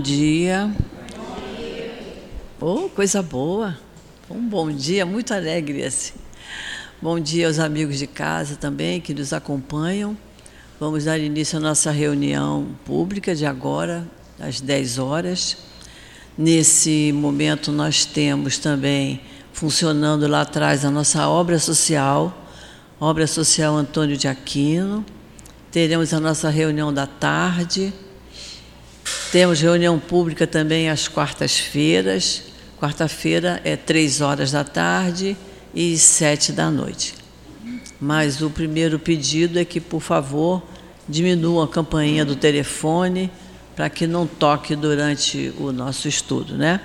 dia. Oh, coisa boa. Um bom dia, muito alegre esse. Bom dia aos amigos de casa também que nos acompanham. Vamos dar início à nossa reunião pública de agora, às 10 horas. Nesse momento, nós temos também funcionando lá atrás a nossa obra social, Obra Social Antônio de Aquino. Teremos a nossa reunião da tarde temos reunião pública também às quartas-feiras. Quarta-feira é três horas da tarde e sete da noite. Mas o primeiro pedido é que, por favor, diminuam a campainha do telefone para que não toque durante o nosso estudo, né?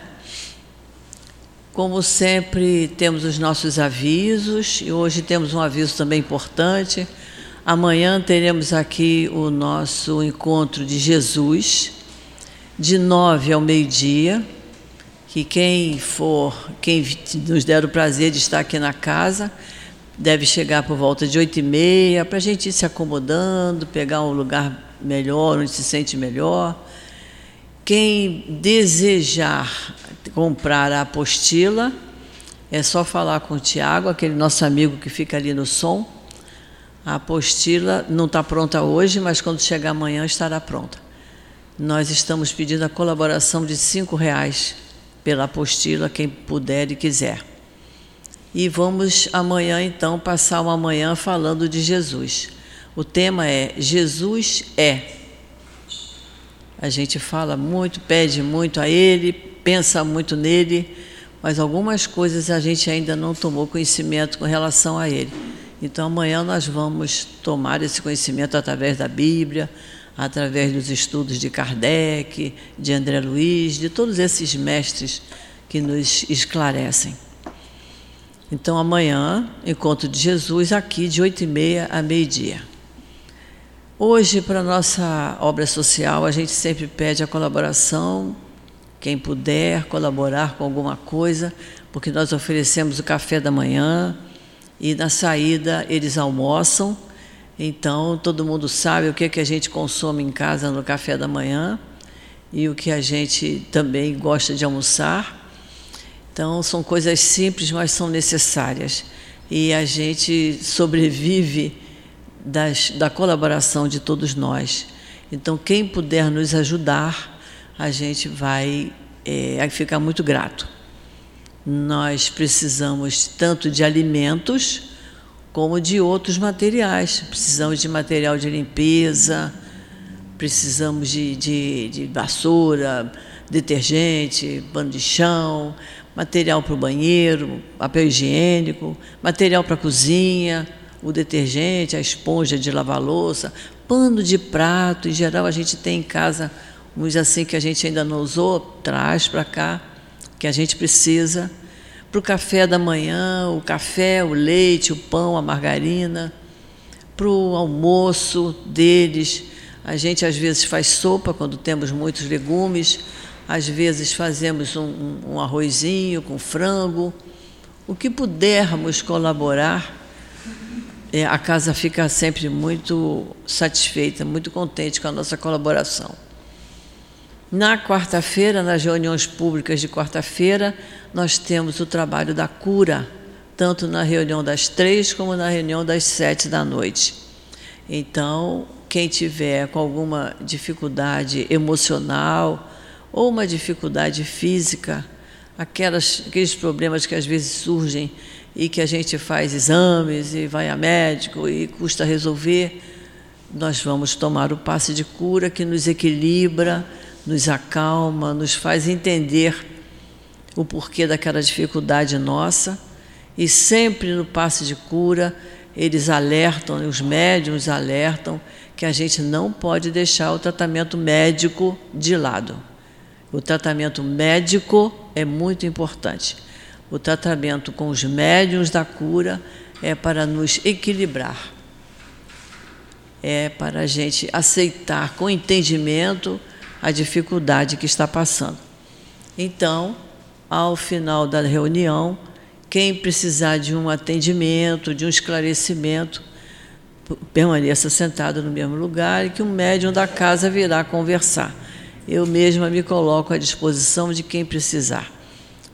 Como sempre, temos os nossos avisos e hoje temos um aviso também importante. Amanhã teremos aqui o nosso encontro de Jesus de nove ao meio-dia, que quem for, quem nos der o prazer de estar aqui na casa, deve chegar por volta de oito e meia, para a gente ir se acomodando, pegar um lugar melhor, onde se sente melhor. Quem desejar comprar a apostila, é só falar com o Tiago, aquele nosso amigo que fica ali no som. A apostila não está pronta hoje, mas quando chegar amanhã estará pronta nós estamos pedindo a colaboração de cinco reais pela apostila, quem puder e quiser. E vamos amanhã, então, passar uma manhã falando de Jesus. O tema é Jesus é. A gente fala muito, pede muito a Ele, pensa muito nele, mas algumas coisas a gente ainda não tomou conhecimento com relação a Ele. Então, amanhã nós vamos tomar esse conhecimento através da Bíblia, através dos estudos de Kardec, de André Luiz, de todos esses mestres que nos esclarecem. Então, amanhã, encontro de Jesus aqui de oito e meia a meio-dia. Hoje, para a nossa obra social, a gente sempre pede a colaboração, quem puder colaborar com alguma coisa, porque nós oferecemos o café da manhã e na saída eles almoçam então, todo mundo sabe o que, é que a gente consome em casa no café da manhã e o que a gente também gosta de almoçar. Então, são coisas simples, mas são necessárias. E a gente sobrevive das, da colaboração de todos nós. Então, quem puder nos ajudar, a gente vai é, ficar muito grato. Nós precisamos tanto de alimentos como de outros materiais. Precisamos de material de limpeza, precisamos de, de, de vassoura, detergente, pano de chão, material para o banheiro, papel higiênico, material para a cozinha, o detergente, a esponja de lavar louça, pano de prato. Em geral, a gente tem em casa uns assim que a gente ainda não usou, traz para cá, que a gente precisa para o café da manhã, o café, o leite, o pão, a margarina, para o almoço deles. A gente às vezes faz sopa quando temos muitos legumes, às vezes fazemos um, um arrozinho com frango. O que pudermos colaborar, é, a casa fica sempre muito satisfeita, muito contente com a nossa colaboração. Na quarta-feira, nas reuniões públicas de quarta-feira, nós temos o trabalho da cura, tanto na reunião das três como na reunião das sete da noite. Então, quem tiver com alguma dificuldade emocional ou uma dificuldade física, aquelas, aqueles problemas que às vezes surgem e que a gente faz exames e vai a médico e custa resolver, nós vamos tomar o passe de cura que nos equilibra nos acalma, nos faz entender o porquê daquela dificuldade nossa. E sempre no passe de cura, eles alertam, os médiums alertam que a gente não pode deixar o tratamento médico de lado. O tratamento médico é muito importante. O tratamento com os médiums da cura é para nos equilibrar, é para a gente aceitar com entendimento a dificuldade que está passando. Então, ao final da reunião, quem precisar de um atendimento, de um esclarecimento, permaneça sentado no mesmo lugar e que o médium da casa virá conversar. eu mesma me coloco à disposição de quem precisar.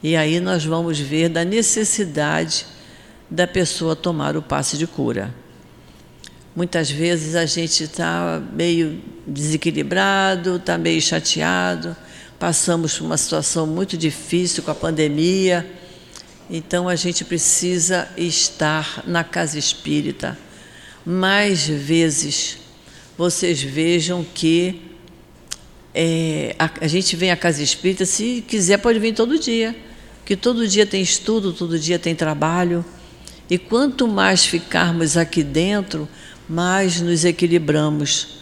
E aí nós vamos ver da necessidade da pessoa tomar o passe de cura. Muitas vezes a gente está meio desequilibrado, está meio chateado, passamos por uma situação muito difícil com a pandemia, então a gente precisa estar na casa espírita. Mais vezes vocês vejam que é, a, a gente vem à casa espírita, se quiser, pode vir todo dia que todo dia tem estudo, todo dia tem trabalho. E quanto mais ficarmos aqui dentro, mais nos equilibramos,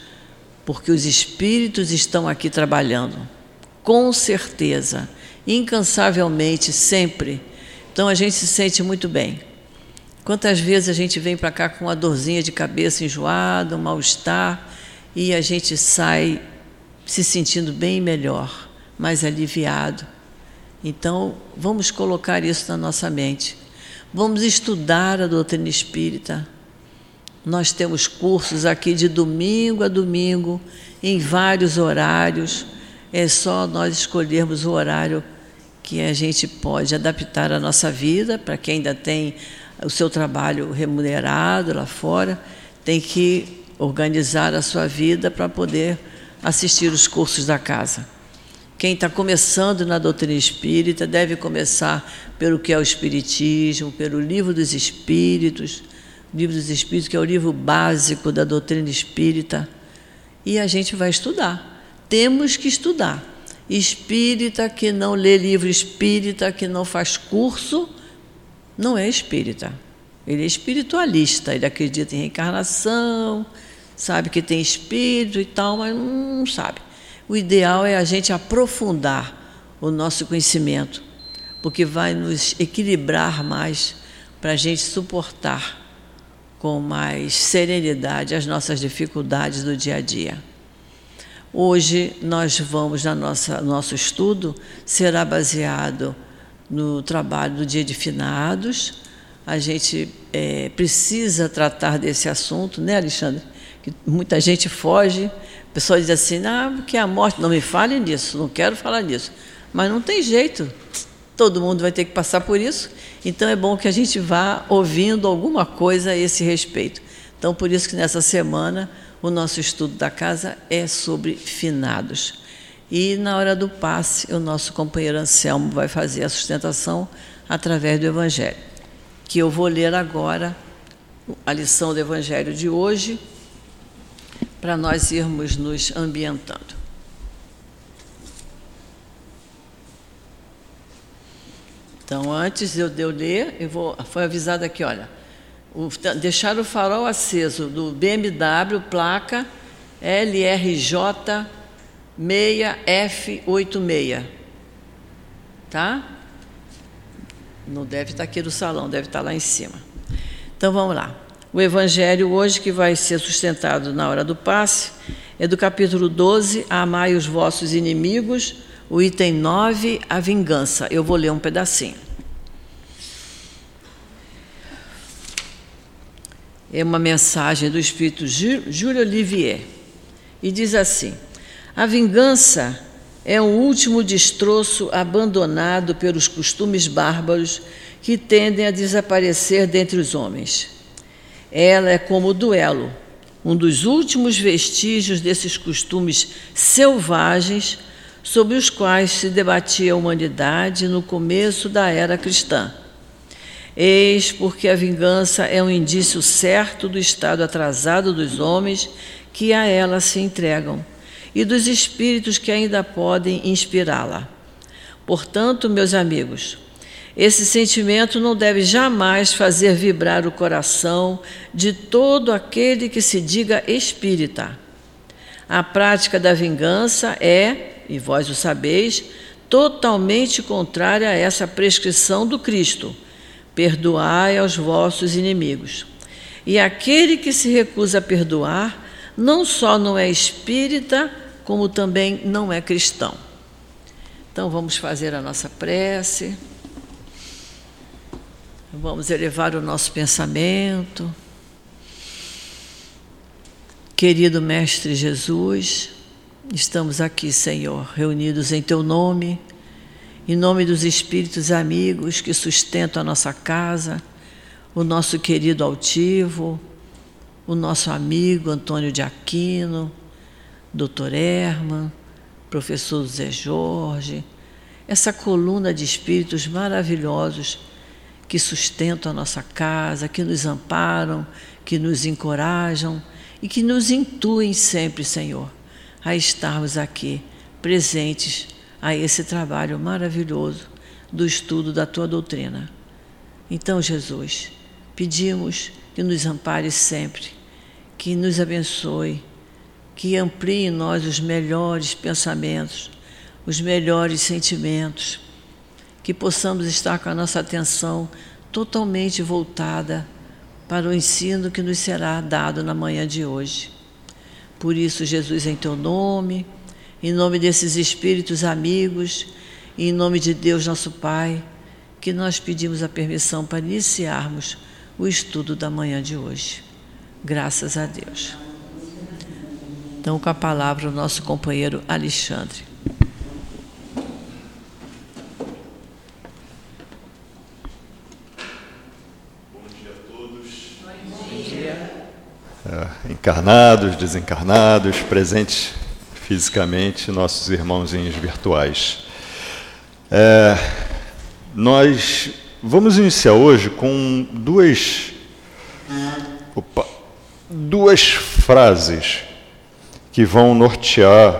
porque os espíritos estão aqui trabalhando, com certeza, incansavelmente, sempre. Então a gente se sente muito bem. Quantas vezes a gente vem para cá com uma dorzinha de cabeça enjoada, um mal-estar, e a gente sai se sentindo bem melhor, mais aliviado então, vamos colocar isso na nossa mente. Vamos estudar a doutrina espírita. Nós temos cursos aqui de domingo a domingo, em vários horários. É só nós escolhermos o horário que a gente pode adaptar à nossa vida, para quem ainda tem o seu trabalho remunerado lá fora, tem que organizar a sua vida para poder assistir os cursos da casa. Quem está começando na doutrina espírita deve começar pelo que é o Espiritismo, pelo Livro dos Espíritos, Livro dos Espíritos, que é o livro básico da doutrina espírita, e a gente vai estudar. Temos que estudar. Espírita que não lê livro espírita, que não faz curso, não é espírita. Ele é espiritualista, ele acredita em reencarnação, sabe que tem espírito e tal, mas não sabe. O ideal é a gente aprofundar o nosso conhecimento, porque vai nos equilibrar mais para a gente suportar com mais serenidade as nossas dificuldades do dia a dia. Hoje nós vamos na nossa nosso estudo será baseado no trabalho do Dia de Finados. A gente é, precisa tratar desse assunto, né, Alexandre? Que muita gente foge a pessoa diz assim, ah, que a morte, não me fale nisso, não quero falar nisso. Mas não tem jeito, todo mundo vai ter que passar por isso, então é bom que a gente vá ouvindo alguma coisa a esse respeito. Então, por isso que nessa semana o nosso estudo da casa é sobre finados. E na hora do passe, o nosso companheiro Anselmo vai fazer a sustentação através do Evangelho, que eu vou ler agora a lição do Evangelho de hoje, para nós irmos nos ambientando. Então, antes de eu ler, eu vou, foi avisado aqui, olha, o, deixar o farol aceso do BMW, placa LRJ 6F86. Tá? Não deve estar aqui no salão, deve estar lá em cima. Então vamos lá. O evangelho hoje que vai ser sustentado na hora do passe é do capítulo 12, Amai os vossos inimigos, o item 9, a vingança. Eu vou ler um pedacinho. É uma mensagem do espírito Júlio Olivier e diz assim: A vingança é um último destroço abandonado pelos costumes bárbaros que tendem a desaparecer dentre os homens. Ela é como o duelo, um dos últimos vestígios desses costumes selvagens sobre os quais se debatia a humanidade no começo da era cristã. Eis porque a vingança é um indício certo do estado atrasado dos homens que a ela se entregam e dos espíritos que ainda podem inspirá-la. Portanto, meus amigos, esse sentimento não deve jamais fazer vibrar o coração de todo aquele que se diga espírita. A prática da vingança é, e vós o sabeis, totalmente contrária a essa prescrição do Cristo: perdoai aos vossos inimigos. E aquele que se recusa a perdoar, não só não é espírita, como também não é cristão. Então vamos fazer a nossa prece. Vamos elevar o nosso pensamento. Querido Mestre Jesus, Estamos aqui, Senhor, reunidos em Teu nome, em nome dos espíritos amigos que sustentam a nossa casa, o nosso querido altivo, o nosso amigo Antônio de Aquino, Dr. Herman, professor Zé Jorge, essa coluna de espíritos maravilhosos que sustentam a nossa casa, que nos amparam, que nos encorajam e que nos intuem sempre, Senhor, a estarmos aqui presentes a esse trabalho maravilhoso do estudo da tua doutrina. Então, Jesus, pedimos que nos ampare sempre, que nos abençoe, que amplie em nós os melhores pensamentos, os melhores sentimentos, que possamos estar com a nossa atenção totalmente voltada para o ensino que nos será dado na manhã de hoje. Por isso, Jesus, em teu nome, em nome desses espíritos amigos, em nome de Deus, nosso Pai, que nós pedimos a permissão para iniciarmos o estudo da manhã de hoje. Graças a Deus. Então, com a palavra, o nosso companheiro Alexandre. Bom dia a todos. Bom dia. É, encarnados, desencarnados, presentes fisicamente, nossos irmãozinhos virtuais. É, nós vamos iniciar hoje com duas, opa, duas frases que vão nortear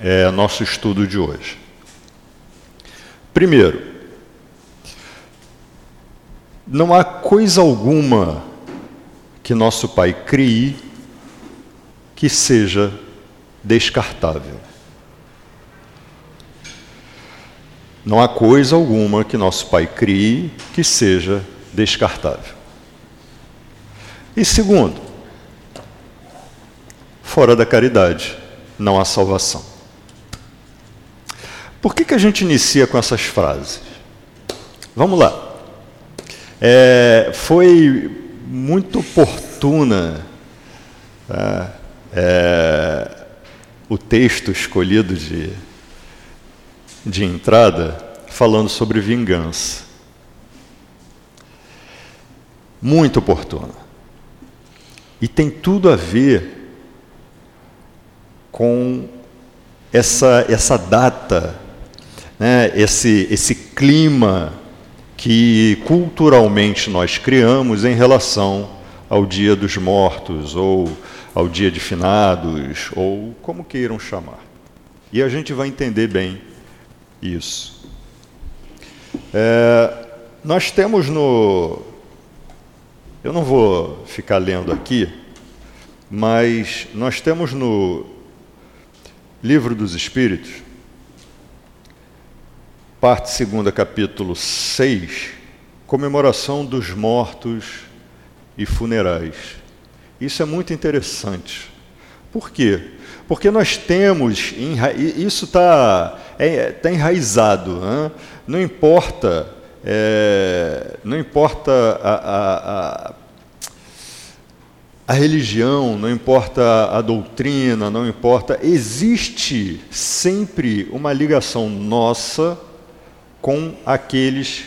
é, nosso estudo de hoje. Primeiro, não há coisa alguma que nosso Pai crie que seja descartável. Não há coisa alguma que nosso Pai crie que seja descartável. E segundo, fora da caridade não há salvação. Por que, que a gente inicia com essas frases? Vamos lá. É, foi muito oportuna. Tá? É, o texto escolhido de, de entrada falando sobre vingança. Muito oportuna. E tem tudo a ver com essa, essa data, né, esse, esse clima que culturalmente nós criamos em relação ao Dia dos Mortos ou ao dia de finados, ou como queiram chamar. E a gente vai entender bem isso. É, nós temos no. Eu não vou ficar lendo aqui, mas nós temos no Livro dos Espíritos, parte segunda, capítulo 6, comemoração dos mortos e funerais. Isso é muito interessante. Por quê? Porque nós temos, isso está é, tá enraizado, né? não importa, é, não importa a, a, a, a, religião, não importa a doutrina, não importa, existe sempre uma ligação nossa com aqueles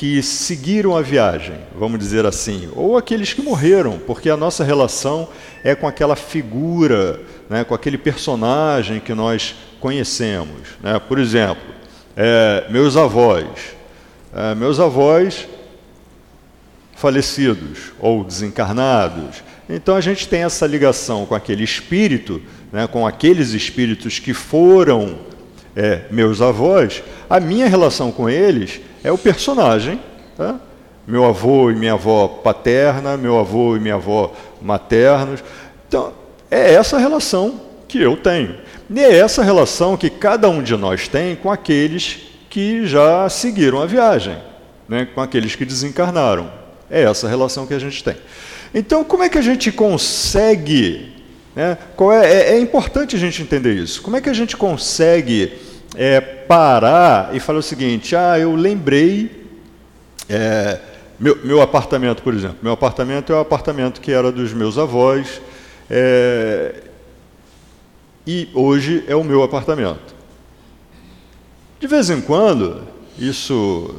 que seguiram a viagem, vamos dizer assim, ou aqueles que morreram, porque a nossa relação é com aquela figura, né, com aquele personagem que nós conhecemos. Né? Por exemplo, é, meus avós. É, meus avós falecidos ou desencarnados. Então a gente tem essa ligação com aquele espírito, né, com aqueles espíritos que foram é, meus avós. A minha relação com eles é o personagem, tá? meu avô e minha avó paterna, meu avô e minha avó maternos. Então, é essa relação que eu tenho. E é essa relação que cada um de nós tem com aqueles que já seguiram a viagem, né? com aqueles que desencarnaram. É essa relação que a gente tem. Então, como é que a gente consegue. Né? É, é, é importante a gente entender isso. Como é que a gente consegue é, parar e falar o seguinte: ah, eu lembrei. É, meu, meu, apartamento, por exemplo. Meu apartamento é o apartamento que era dos meus avós. É, e hoje é o meu apartamento. De vez em quando, isso,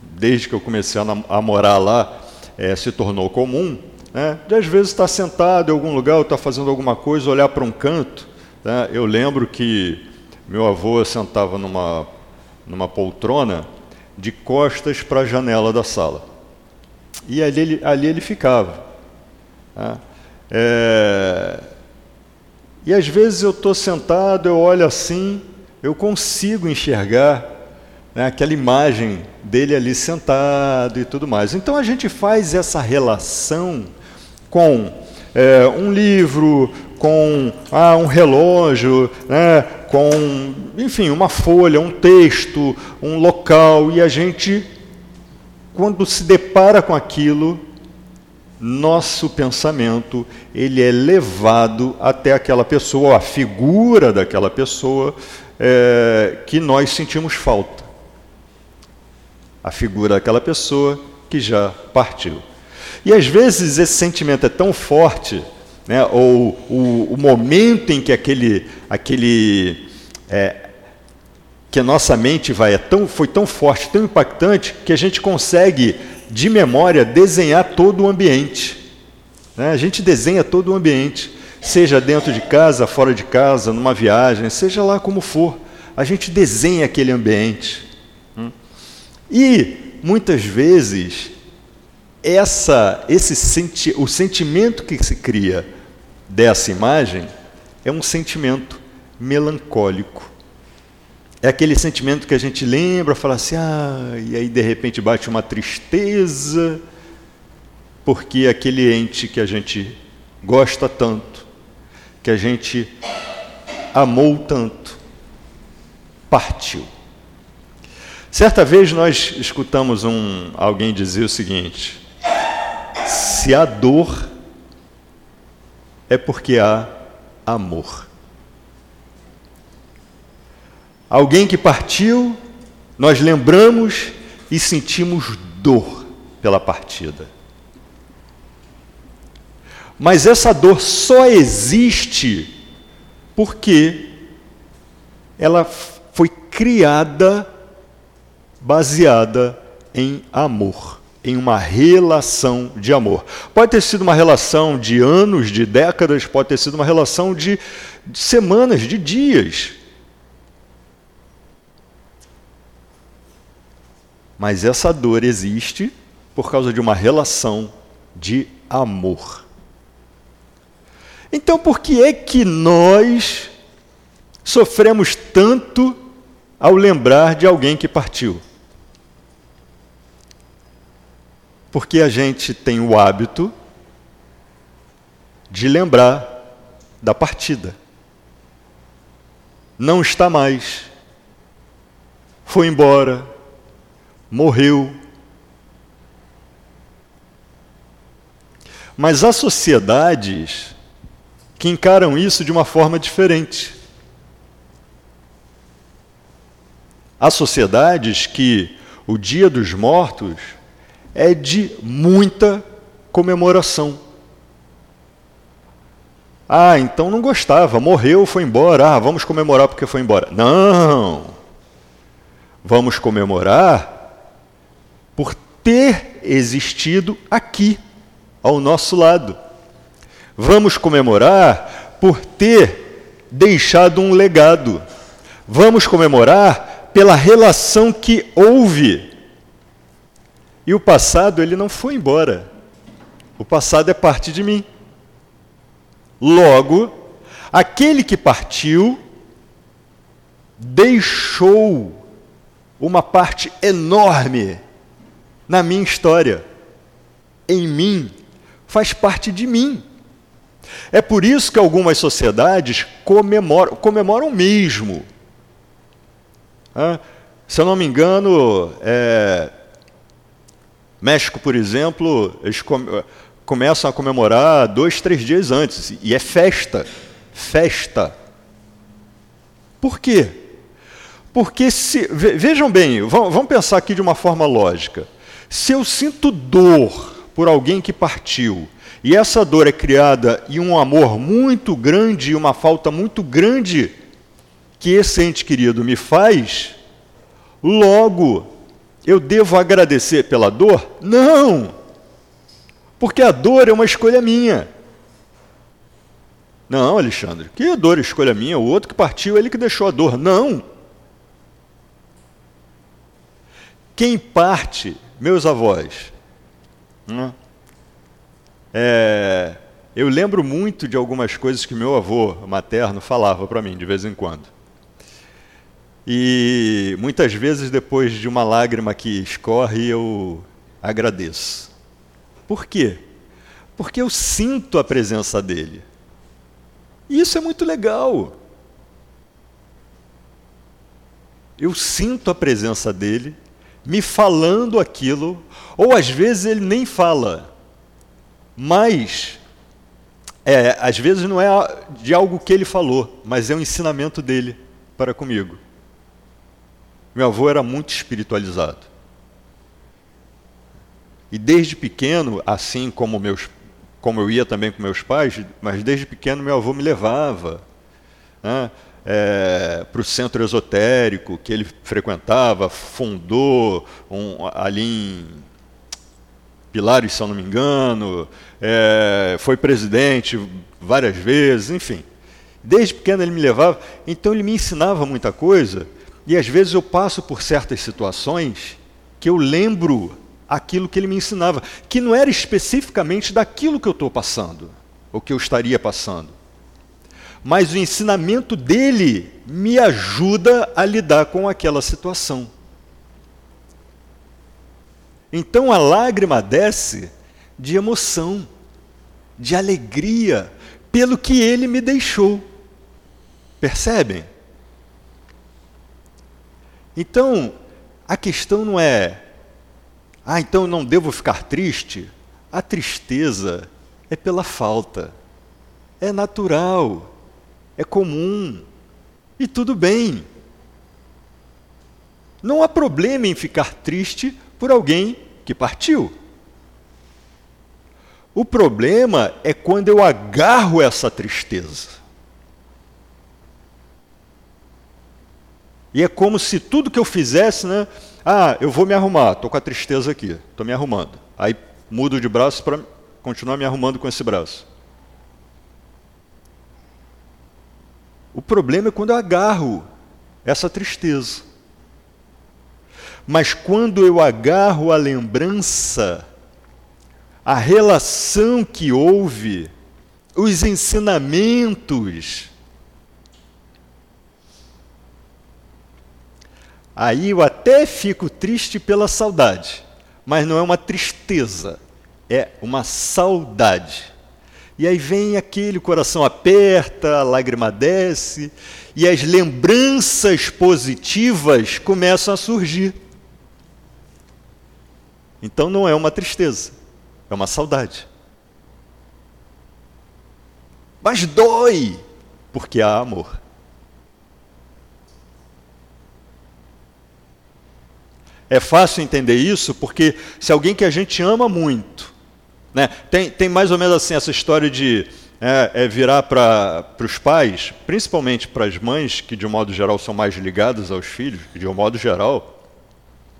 desde que eu comecei a, a morar lá, é, se tornou comum, né? de às vezes estar sentado em algum lugar, estar fazendo alguma coisa, olhar para um canto. Né? Eu lembro que meu avô sentava numa, numa poltrona de costas para a janela da sala. E ali ele, ali ele ficava. Né? É... E às vezes eu estou sentado, eu olho assim, eu consigo enxergar né, aquela imagem dele ali sentado e tudo mais. Então a gente faz essa relação com é, um livro, com ah, um relógio, né, com, enfim, uma folha, um texto, um local, e a gente, quando se depara com aquilo, nosso pensamento ele é levado até aquela pessoa, a figura daquela pessoa é, que nós sentimos falta. A figura daquela pessoa que já partiu. E às vezes esse sentimento é tão forte, né, ou o, o momento em que aquele, aquele é, que a nossa mente vai é tão, foi tão forte, tão impactante, que a gente consegue de memória, desenhar todo o ambiente. Né? A gente desenha todo o ambiente, seja dentro de casa, fora de casa, numa viagem, seja lá como for. A gente desenha aquele ambiente. Hum? E, muitas vezes, essa, esse senti o sentimento que se cria dessa imagem é um sentimento melancólico. É aquele sentimento que a gente lembra, fala assim, ah, e aí de repente bate uma tristeza, porque aquele ente que a gente gosta tanto, que a gente amou tanto, partiu. Certa vez nós escutamos um, alguém dizer o seguinte: se há dor, é porque há amor. Alguém que partiu, nós lembramos e sentimos dor pela partida. Mas essa dor só existe porque ela foi criada baseada em amor, em uma relação de amor. Pode ter sido uma relação de anos, de décadas, pode ter sido uma relação de, semanas, de dias. Mas essa dor existe por causa de uma relação de amor. Então, por que é que nós sofremos tanto ao lembrar de alguém que partiu? Porque a gente tem o hábito de lembrar da partida. Não está mais. Foi embora morreu. Mas há sociedades que encaram isso de uma forma diferente. Há sociedades que o Dia dos Mortos é de muita comemoração. Ah, então não gostava, morreu, foi embora. Ah, vamos comemorar porque foi embora. Não! Vamos comemorar por ter existido aqui, ao nosso lado. Vamos comemorar por ter deixado um legado. Vamos comemorar pela relação que houve. E o passado, ele não foi embora. O passado é parte de mim. Logo, aquele que partiu deixou uma parte enorme na minha história, em mim, faz parte de mim. É por isso que algumas sociedades comemoram, comemoram mesmo. Ah, se eu não me engano, é, México, por exemplo, eles come, começam a comemorar dois, três dias antes, e é festa. Festa. Por quê? Porque se. Vejam bem, vamos pensar aqui de uma forma lógica. Se eu sinto dor por alguém que partiu e essa dor é criada em um amor muito grande e uma falta muito grande que esse ente querido me faz, logo eu devo agradecer pela dor? Não! Porque a dor é uma escolha minha. Não, Alexandre, que dor escolha minha? O outro que partiu, ele que deixou a dor. Não! Quem parte, meus avós, né? É, eu lembro muito de algumas coisas que meu avô materno falava para mim de vez em quando. E muitas vezes, depois de uma lágrima que escorre, eu agradeço. Por quê? Porque eu sinto a presença dele. E isso é muito legal. Eu sinto a presença dele me falando aquilo, ou às vezes ele nem fala, mas é, às vezes não é de algo que ele falou, mas é um ensinamento dele para comigo. Meu avô era muito espiritualizado. E desde pequeno, assim como meus como eu ia também com meus pais, mas desde pequeno meu avô me levava né, é, para o centro esotérico que ele frequentava, fundou um, ali em Pilares, se eu não me engano, é, foi presidente várias vezes, enfim. Desde pequeno ele me levava, então ele me ensinava muita coisa, e às vezes eu passo por certas situações que eu lembro aquilo que ele me ensinava, que não era especificamente daquilo que eu estou passando, ou que eu estaria passando. Mas o ensinamento dele me ajuda a lidar com aquela situação. Então a lágrima desce de emoção, de alegria, pelo que ele me deixou. Percebem? Então, a questão não é ah, então não devo ficar triste? A tristeza é pela falta. É natural. É comum. E tudo bem. Não há problema em ficar triste por alguém que partiu. O problema é quando eu agarro essa tristeza. E é como se tudo que eu fizesse, né? Ah, eu vou me arrumar, estou com a tristeza aqui, estou me arrumando. Aí mudo de braço para continuar me arrumando com esse braço. O problema é quando eu agarro essa tristeza. Mas quando eu agarro a lembrança, a relação que houve, os ensinamentos, Aí eu até fico triste pela saudade, mas não é uma tristeza, é uma saudade. E aí vem aquele coração aperta, a lágrima desce, e as lembranças positivas começam a surgir. Então não é uma tristeza, é uma saudade. Mas dói, porque há amor. É fácil entender isso porque se alguém que a gente ama muito, né, tem, tem mais ou menos assim essa história de é, é virar para os pais, principalmente para as mães, que de um modo geral são mais ligadas aos filhos, de um modo geral,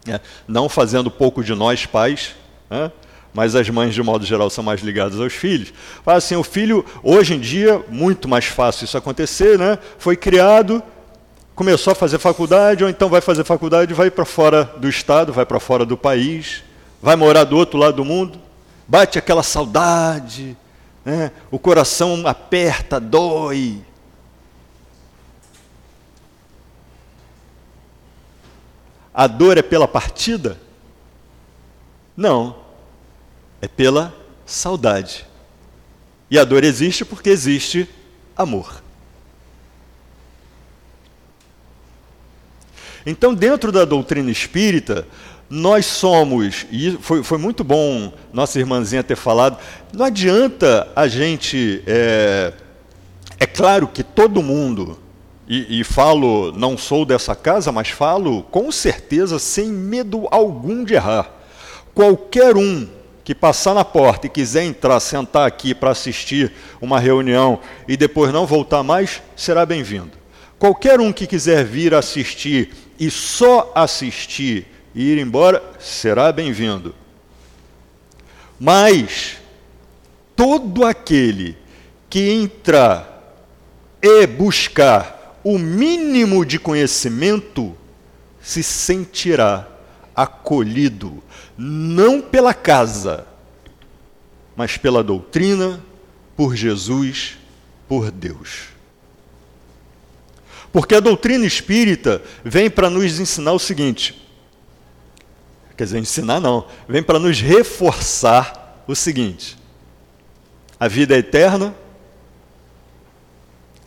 é, não fazendo pouco de nós pais, né, mas as mães de modo geral são mais ligadas aos filhos. Fala assim, o filho, hoje em dia, muito mais fácil isso acontecer, né, foi criado começou a fazer faculdade, ou então vai fazer faculdade, vai para fora do estado, vai para fora do país, vai morar do outro lado do mundo, bate aquela saudade, né? o coração aperta, dói. A dor é pela partida? Não, é pela saudade. E a dor existe porque existe amor. Então, dentro da doutrina espírita, nós somos, e foi, foi muito bom nossa irmãzinha ter falado, não adianta a gente. É, é claro que todo mundo, e, e falo, não sou dessa casa, mas falo com certeza, sem medo algum de errar. Qualquer um que passar na porta e quiser entrar, sentar aqui para assistir uma reunião e depois não voltar mais, será bem-vindo. Qualquer um que quiser vir assistir e só assistir e ir embora, será bem-vindo. Mas todo aquele que entrar e buscar o mínimo de conhecimento se sentirá acolhido, não pela casa, mas pela doutrina, por Jesus, por Deus. Porque a doutrina espírita vem para nos ensinar o seguinte: quer dizer, ensinar não, vem para nos reforçar o seguinte: a vida é eterna.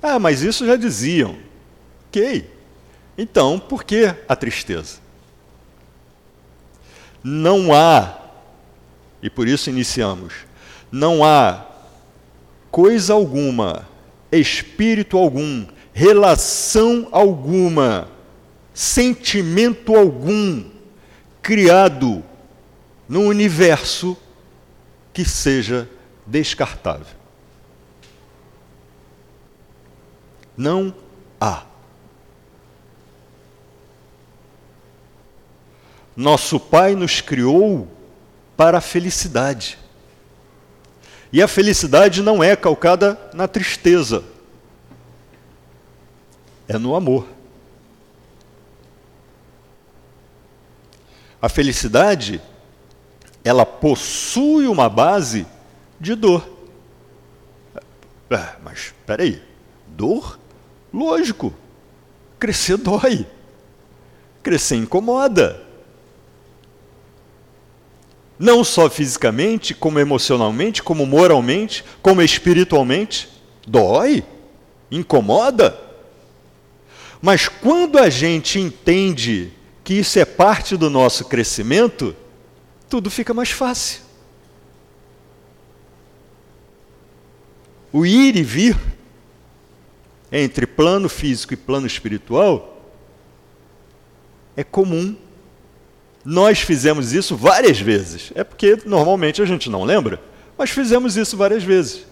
Ah, mas isso já diziam. Ok. Então, por que a tristeza? Não há, e por isso iniciamos, não há coisa alguma, espírito algum, relação alguma, sentimento algum criado no universo que seja descartável. Não há. Nosso Pai nos criou para a felicidade. E a felicidade não é calcada na tristeza, é no amor. A felicidade, ela possui uma base de dor. Ah, mas espera aí, dor? Lógico, crescer dói, crescer incomoda. Não só fisicamente, como emocionalmente, como moralmente, como espiritualmente. Dói, incomoda. Mas quando a gente entende que isso é parte do nosso crescimento, tudo fica mais fácil. O ir e vir entre plano físico e plano espiritual é comum nós fizemos isso várias vezes. É porque normalmente a gente não lembra, mas fizemos isso várias vezes.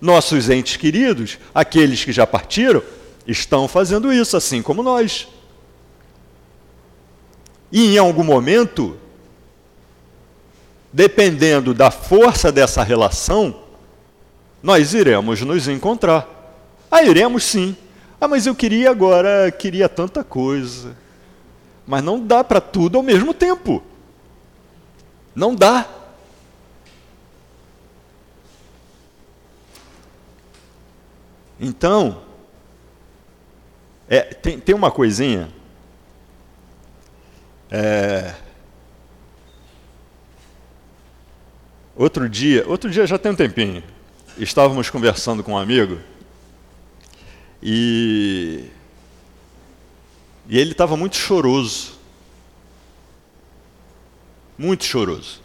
Nossos entes queridos, aqueles que já partiram, estão fazendo isso, assim como nós. E em algum momento, dependendo da força dessa relação, nós iremos nos encontrar. Ah, iremos sim. Ah, mas eu queria agora, queria tanta coisa. Mas não dá para tudo ao mesmo tempo. Não dá. Então, é, tem, tem uma coisinha. É, outro dia, outro dia já tem um tempinho, estávamos conversando com um amigo e e ele estava muito choroso. Muito choroso.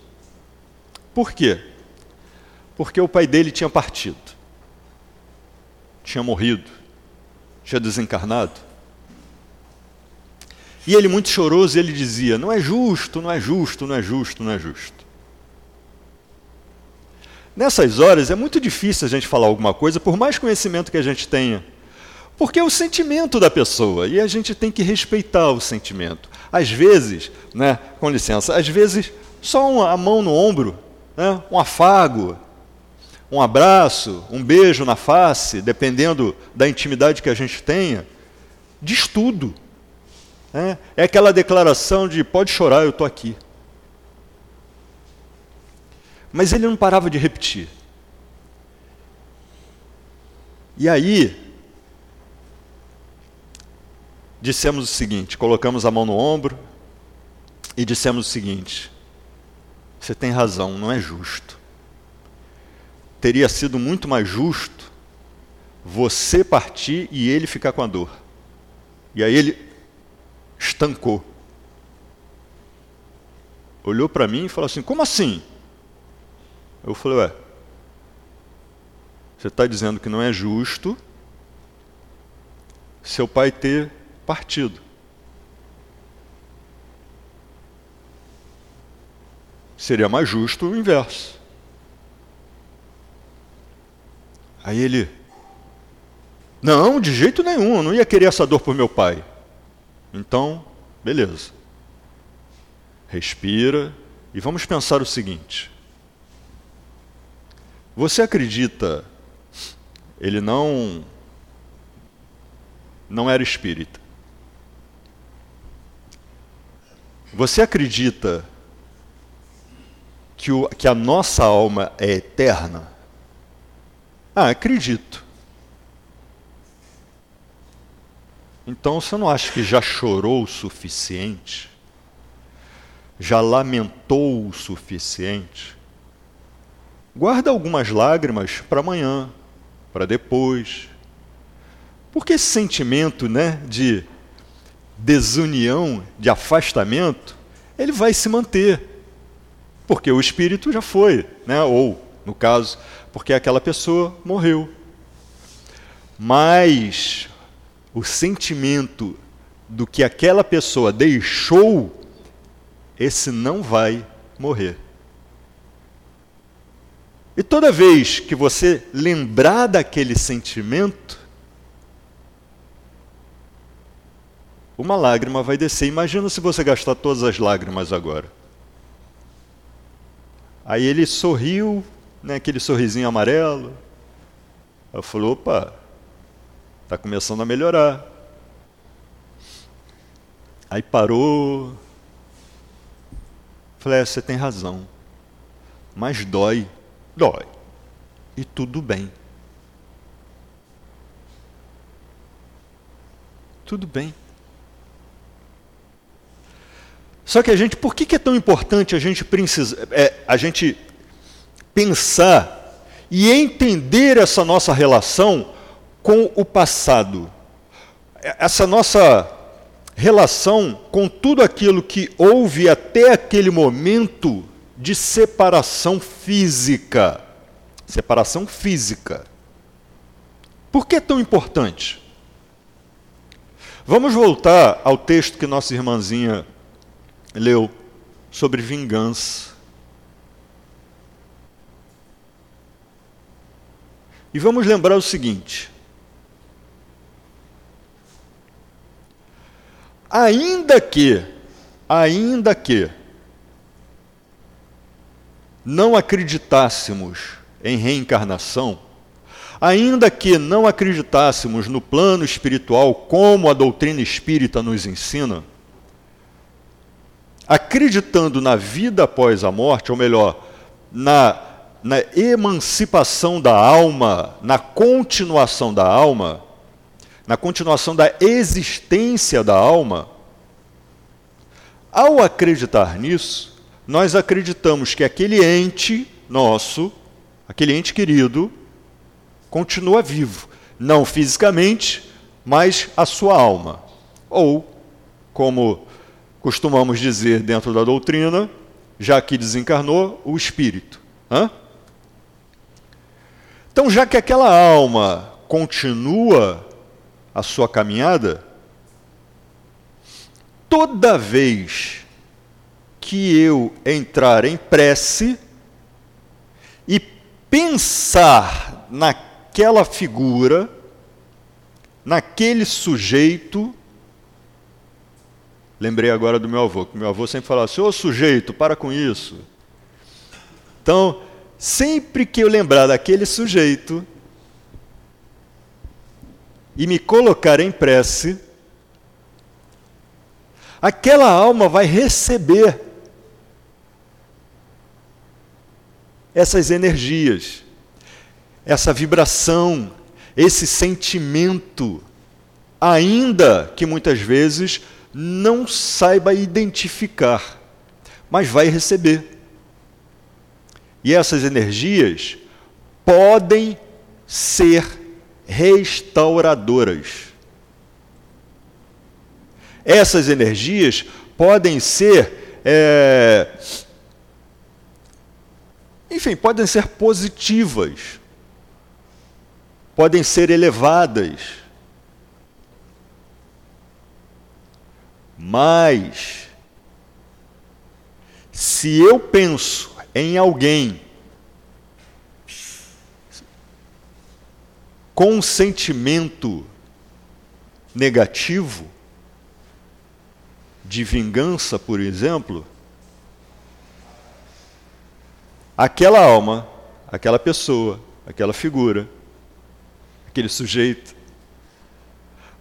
Por quê? Porque o pai dele tinha partido, tinha morrido, tinha desencarnado. E ele, muito choroso, ele dizia: Não é justo, não é justo, não é justo, não é justo. Nessas horas é muito difícil a gente falar alguma coisa, por mais conhecimento que a gente tenha. Porque é o sentimento da pessoa e a gente tem que respeitar o sentimento. Às vezes, né, com licença, às vezes só uma, a mão no ombro, né, um afago, um abraço, um beijo na face, dependendo da intimidade que a gente tenha, diz tudo. Né? É aquela declaração de pode chorar, eu estou aqui. Mas ele não parava de repetir. E aí, dissemos o seguinte: colocamos a mão no ombro e dissemos o seguinte: você tem razão, não é justo. Teria sido muito mais justo você partir e ele ficar com a dor. E aí ele estancou. Olhou para mim e falou assim: Como assim? Eu falei: Ué, você está dizendo que não é justo seu pai ter partido. Seria mais justo o inverso. Aí ele, não, de jeito nenhum, eu não ia querer essa dor por meu pai. Então, beleza. Respira e vamos pensar o seguinte: você acredita, ele não não era espírita. Você acredita que, o, que a nossa alma é eterna? Ah, acredito. Então você não acha que já chorou o suficiente? Já lamentou o suficiente? Guarda algumas lágrimas para amanhã, para depois. Porque esse sentimento né, de desunião, de afastamento, ele vai se manter. Porque o espírito já foi, né? ou, no caso, porque aquela pessoa morreu. Mas o sentimento do que aquela pessoa deixou, esse não vai morrer. E toda vez que você lembrar daquele sentimento, uma lágrima vai descer. Imagina se você gastar todas as lágrimas agora. Aí ele sorriu, né, aquele sorrisinho amarelo. Eu falei, opa, está começando a melhorar. Aí parou. Falei, é, você tem razão. Mas dói. Dói. E tudo bem. Tudo bem. Só que a gente, por que, que é tão importante a gente, precisa, é, a gente pensar e entender essa nossa relação com o passado? Essa nossa relação com tudo aquilo que houve até aquele momento de separação física. Separação física. Por que é tão importante? Vamos voltar ao texto que nossa irmãzinha leu sobre vingança. E vamos lembrar o seguinte: ainda que, ainda que não acreditássemos em reencarnação, ainda que não acreditássemos no plano espiritual como a doutrina espírita nos ensina, acreditando na vida após a morte, ou melhor, na, na emancipação da alma, na continuação da alma, na continuação da existência da alma, ao acreditar nisso, nós acreditamos que aquele ente nosso, aquele ente querido, continua vivo. Não fisicamente, mas a sua alma. Ou, como costumamos dizer dentro da doutrina, já que desencarnou, o espírito. Hã? Então, já que aquela alma continua a sua caminhada, toda vez que eu entrar em prece e pensar naquela figura, naquele sujeito. Lembrei agora do meu avô, que meu avô sempre falava assim: Ô sujeito, para com isso. Então, sempre que eu lembrar daquele sujeito e me colocar em prece, aquela alma vai receber essas energias, essa vibração, esse sentimento, ainda que muitas vezes não saiba identificar, mas vai receber. E essas energias podem ser restauradoras. Essas energias podem ser é, enfim, podem ser positivas, podem ser elevadas. Mas, se eu penso em alguém com um sentimento negativo, de vingança, por exemplo, aquela alma, aquela pessoa, aquela figura, aquele sujeito,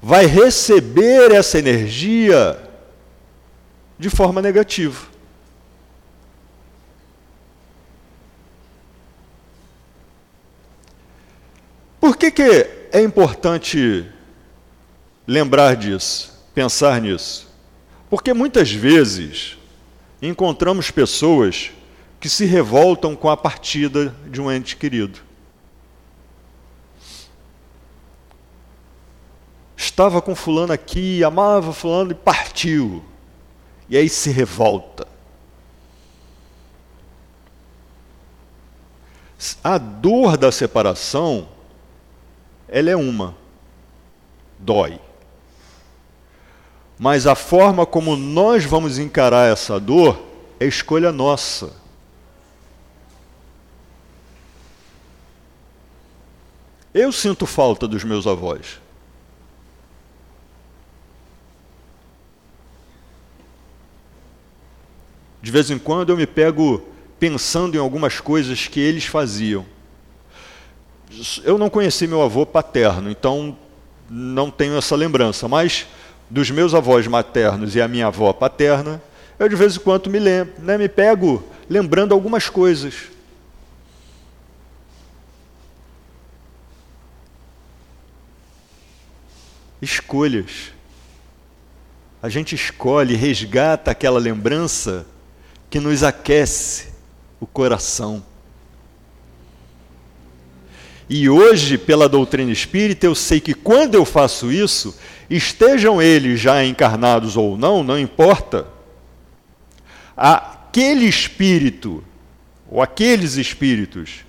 vai receber essa energia de forma negativa. Por que, que é importante lembrar disso, pensar nisso? Porque muitas vezes encontramos pessoas que se revoltam com a partida de um ente querido. Estava com fulano aqui, amava fulano e partiu. E aí se revolta. A dor da separação, ela é uma. Dói. Mas a forma como nós vamos encarar essa dor é escolha nossa. Eu sinto falta dos meus avós. De vez em quando eu me pego pensando em algumas coisas que eles faziam. Eu não conheci meu avô paterno, então não tenho essa lembrança, mas dos meus avós maternos e a minha avó paterna, eu de vez em quando me lembro, né, me pego lembrando algumas coisas. Escolhas. A gente escolhe, resgata aquela lembrança que nos aquece o coração. E hoje, pela doutrina espírita, eu sei que quando eu faço isso, estejam eles já encarnados ou não, não importa, aquele espírito, ou aqueles espíritos,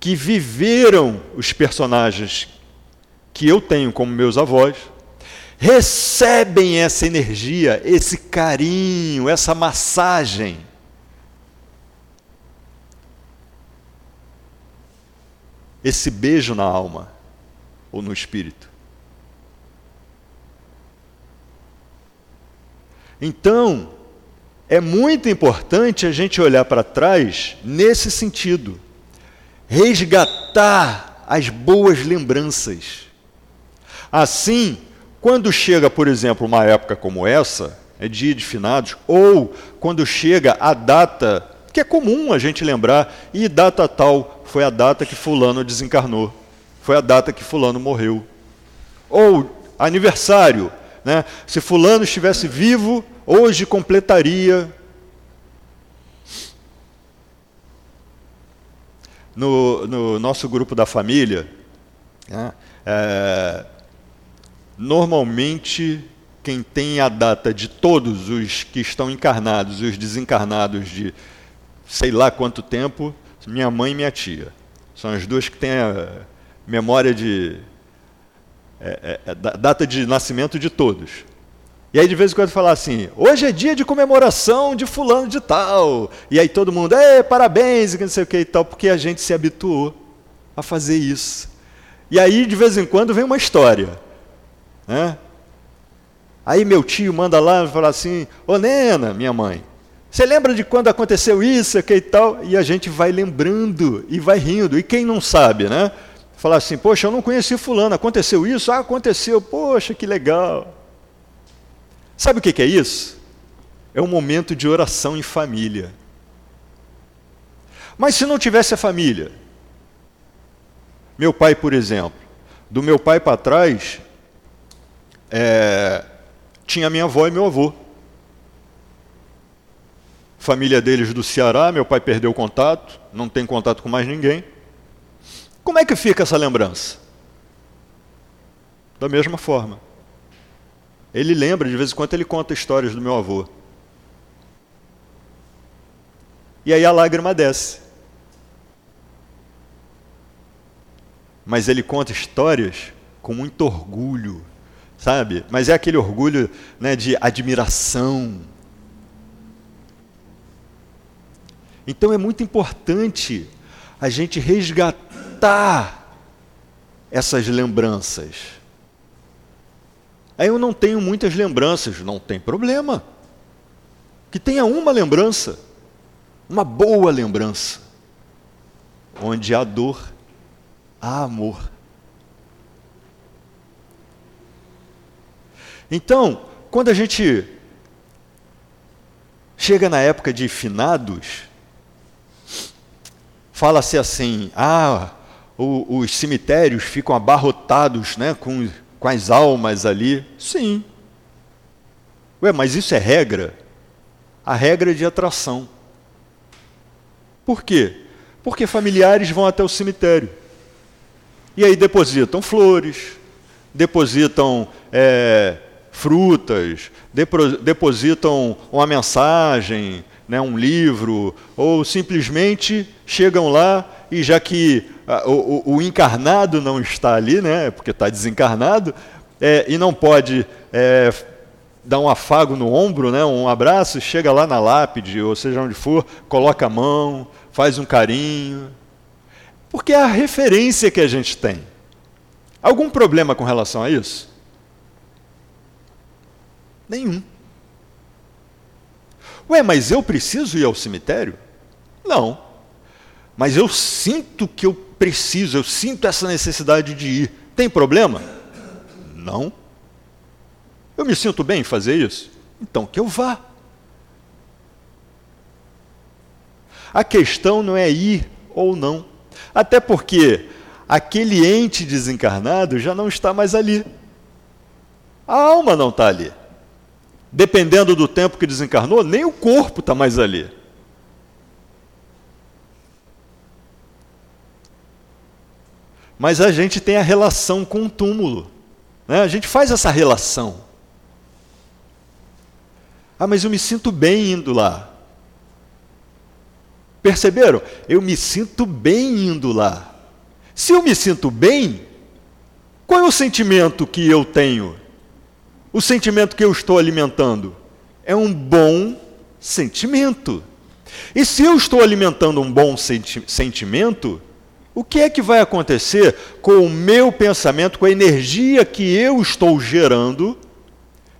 que viveram os personagens que eu tenho como meus avós, recebem essa energia, esse carinho, essa massagem. Esse beijo na alma ou no espírito. Então, é muito importante a gente olhar para trás nesse sentido, resgatar as boas lembranças. Assim, quando chega, por exemplo, uma época como essa, é dia de finados, ou quando chega a data, que é comum a gente lembrar, e data tal foi a data que Fulano desencarnou, foi a data que Fulano morreu. Ou aniversário, né? se Fulano estivesse vivo, hoje completaria. No, no nosso grupo da família, né? é, Normalmente, quem tem a data de todos os que estão encarnados e os desencarnados de sei lá quanto tempo, minha mãe e minha tia. São as duas que têm a memória de. É, é, é data de nascimento de todos. E aí de vez em quando falar assim, hoje é dia de comemoração de fulano de tal. E aí todo mundo, é parabéns, e não sei o que e tal, porque a gente se habituou a fazer isso. E aí de vez em quando vem uma história. Né? Aí meu tio manda lá e fala assim: Ô Nena, minha mãe, você lembra de quando aconteceu isso que e tal? E a gente vai lembrando e vai rindo. E quem não sabe, né? Falar assim: Poxa, eu não conheci Fulano, aconteceu isso? Ah, aconteceu, poxa, que legal. Sabe o que é isso? É um momento de oração em família. Mas se não tivesse a família, meu pai, por exemplo, do meu pai para trás, é, tinha minha avó e meu avô. Família deles do Ceará, meu pai perdeu contato, não tem contato com mais ninguém. Como é que fica essa lembrança? Da mesma forma. Ele lembra, de vez em quando ele conta histórias do meu avô. E aí a lágrima desce. Mas ele conta histórias com muito orgulho, sabe? Mas é aquele orgulho né, de admiração. Então é muito importante a gente resgatar essas lembranças. Aí eu não tenho muitas lembranças, não tem problema. Que tenha uma lembrança, uma boa lembrança, onde há dor, há amor. Então, quando a gente chega na época de finados, fala-se assim: ah, o, os cemitérios ficam abarrotados né, com, com as almas ali. Sim. Ué, mas isso é regra? A regra é de atração. Por quê? Porque familiares vão até o cemitério. E aí depositam flores, depositam é, frutas, depositam uma mensagem, né, um livro, ou simplesmente chegam lá e já que a, o, o, encarnado não está ali, né, porque está desencarnado, é, e não pode é, dar um afago no ombro, né, um abraço, chega lá na lápide, ou seja onde for, coloca a mão, faz um carinho. Porque é a referência que a gente tem. Algum problema com relação a isso? Nenhum. Ué, mas eu preciso ir ao cemitério? Não. Mas eu sinto que eu preciso, eu sinto essa necessidade de ir. Tem problema? Não. Eu me sinto bem em fazer isso? Então que eu vá. A questão não é ir ou não. Até porque aquele ente desencarnado já não está mais ali. A alma não está ali dependendo do tempo que desencarnou, nem o corpo está mais ali. Mas a gente tem a relação com o túmulo. Né? A gente faz essa relação. Ah, mas eu me sinto bem indo lá. Perceberam? Eu me sinto bem indo lá. Se eu me sinto bem, qual é o sentimento que eu tenho? O sentimento que eu estou alimentando? É um bom sentimento. E se eu estou alimentando um bom senti sentimento, o que é que vai acontecer com o meu pensamento, com a energia que eu estou gerando,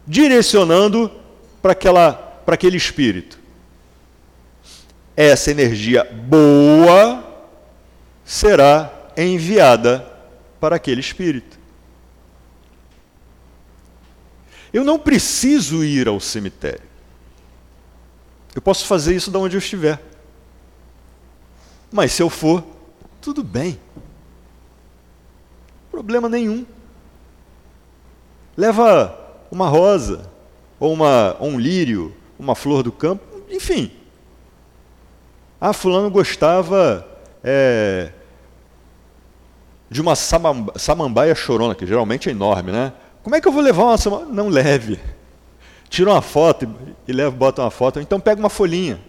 direcionando para aquele espírito? Essa energia boa será enviada para aquele espírito. Eu não preciso ir ao cemitério. Eu posso fazer isso de onde eu estiver. Mas se eu for, tudo bem. Problema nenhum. Leva uma rosa, ou, uma, ou um lírio, uma flor do campo, enfim. Ah, fulano gostava é, de uma samambaia chorona, que geralmente é enorme, né? Como é que eu vou levar uma? Não leve. Tira uma foto e leva, bota uma foto. Então pega uma folhinha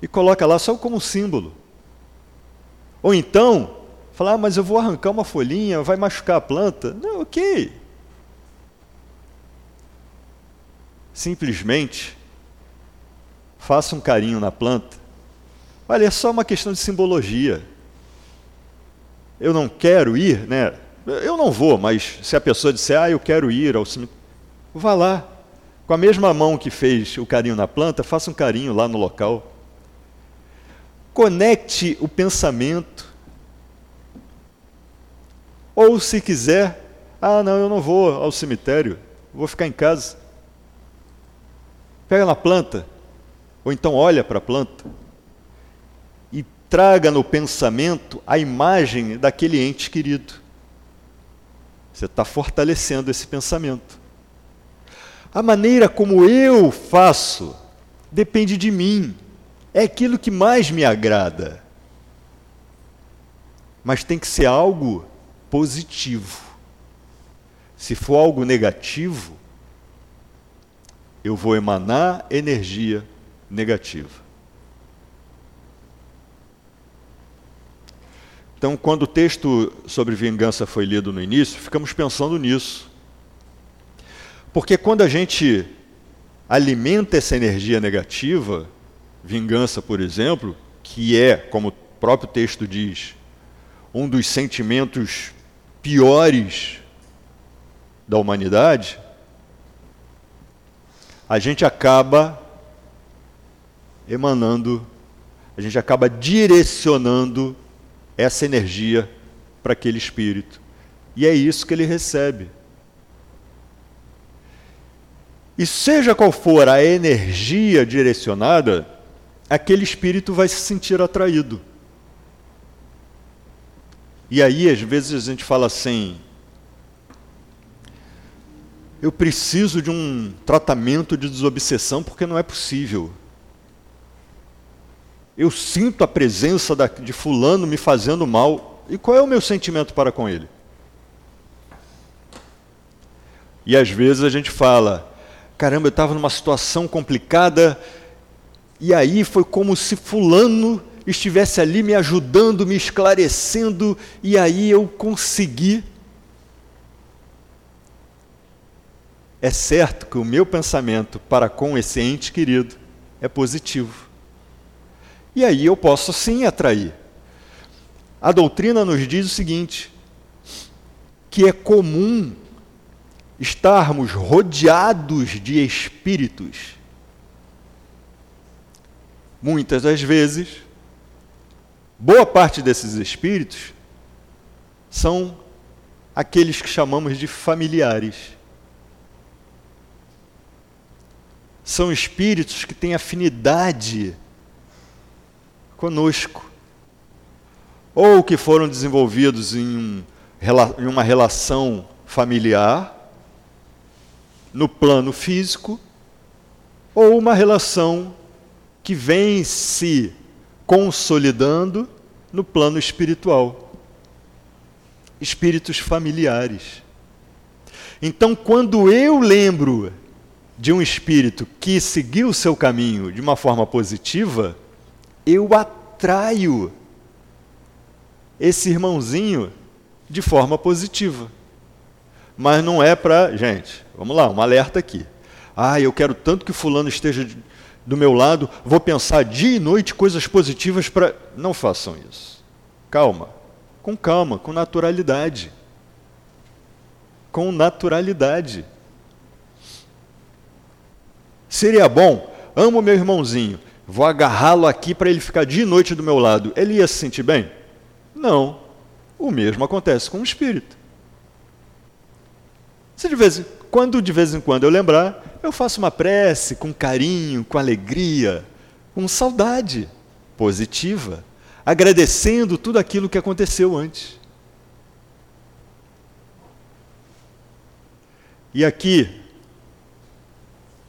e coloca lá só como símbolo. Ou então, falar, ah, mas eu vou arrancar uma folhinha, vai machucar a planta. Não, ok. Simplesmente faça um carinho na planta. Olha, é só uma questão de simbologia. Eu não quero ir, né? Eu não vou, mas se a pessoa disser, ah, eu quero ir ao cemitério, vá lá. Com a mesma mão que fez o carinho na planta, faça um carinho lá no local. Conecte o pensamento. Ou se quiser, ah, não, eu não vou ao cemitério, vou ficar em casa. Pega na planta, ou então olha para a planta e traga no pensamento a imagem daquele ente querido. Você está fortalecendo esse pensamento. A maneira como eu faço depende de mim. É aquilo que mais me agrada. Mas tem que ser algo positivo. Se for algo negativo, eu vou emanar energia negativa. Então, quando o texto sobre vingança foi lido no início, ficamos pensando nisso. Porque quando a gente alimenta essa energia negativa, vingança, por exemplo, que é, como o próprio texto diz, um dos sentimentos piores da humanidade, a gente acaba emanando, a gente acaba direcionando essa energia para aquele espírito. E é isso que ele recebe. E seja qual for a energia direcionada, aquele espírito vai se sentir atraído. E aí, às vezes, a gente fala assim: eu preciso de um tratamento de desobsessão porque não é possível. Eu sinto a presença de Fulano me fazendo mal. E qual é o meu sentimento para com ele? E às vezes a gente fala: caramba, eu estava numa situação complicada, e aí foi como se Fulano estivesse ali me ajudando, me esclarecendo, e aí eu consegui. É certo que o meu pensamento para com esse ente querido é positivo. E aí eu posso sim atrair. A doutrina nos diz o seguinte: que é comum estarmos rodeados de espíritos. Muitas das vezes, boa parte desses espíritos são aqueles que chamamos de familiares. São espíritos que têm afinidade conosco, ou que foram desenvolvidos em, em uma relação familiar, no plano físico, ou uma relação que vem se consolidando no plano espiritual. Espíritos familiares. Então, quando eu lembro de um espírito que seguiu o seu caminho de uma forma positiva, eu atraio esse irmãozinho de forma positiva mas não é para. Gente, vamos lá, um alerta aqui. Ah, eu quero tanto que Fulano esteja do meu lado, vou pensar dia e noite coisas positivas para. Não façam isso. Calma. Com calma, com naturalidade. Com naturalidade. Seria bom, amo meu irmãozinho, vou agarrá-lo aqui para ele ficar dia e noite do meu lado. Ele ia se sentir bem? Não. O mesmo acontece com o espírito. Se de vez, quando de vez em quando eu lembrar, eu faço uma prece com carinho, com alegria, com saudade positiva, agradecendo tudo aquilo que aconteceu antes. E aqui,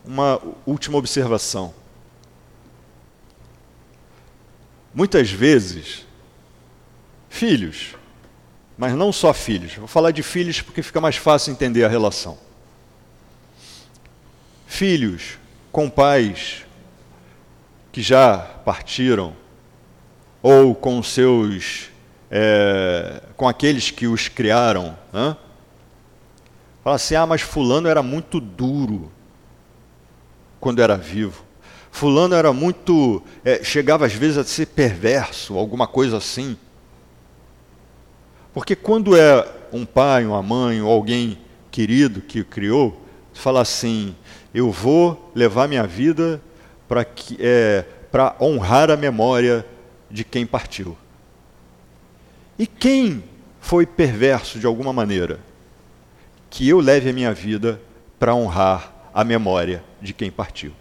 uma última observação. Muitas vezes, filhos mas não só filhos. Vou falar de filhos porque fica mais fácil entender a relação. Filhos com pais que já partiram, ou com seus. É, com aqueles que os criaram. Né? Fala assim: ah, mas Fulano era muito duro quando era vivo. Fulano era muito. É, chegava às vezes a ser perverso, alguma coisa assim. Porque quando é um pai, uma mãe ou alguém querido que criou, fala assim: eu vou levar minha vida para é, honrar a memória de quem partiu. E quem foi perverso de alguma maneira? Que eu leve a minha vida para honrar a memória de quem partiu.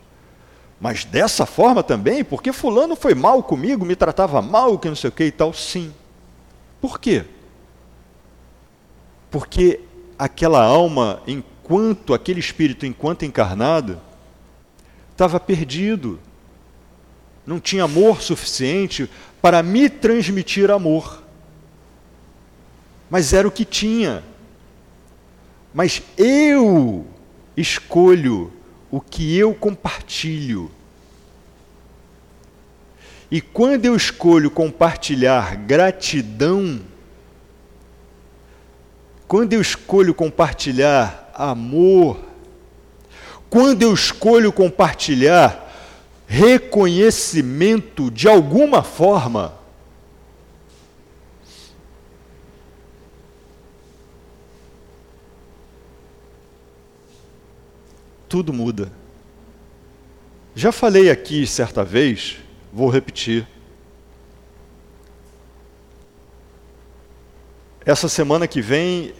Mas dessa forma também, porque fulano foi mal comigo, me tratava mal, que não sei o que e tal, sim. Por quê? Porque aquela alma, enquanto, aquele espírito, enquanto encarnado, estava perdido. Não tinha amor suficiente para me transmitir amor. Mas era o que tinha. Mas eu escolho o que eu compartilho. E quando eu escolho compartilhar gratidão, quando eu escolho compartilhar amor, quando eu escolho compartilhar reconhecimento de alguma forma. Tudo muda. Já falei aqui certa vez, vou repetir. Essa semana que vem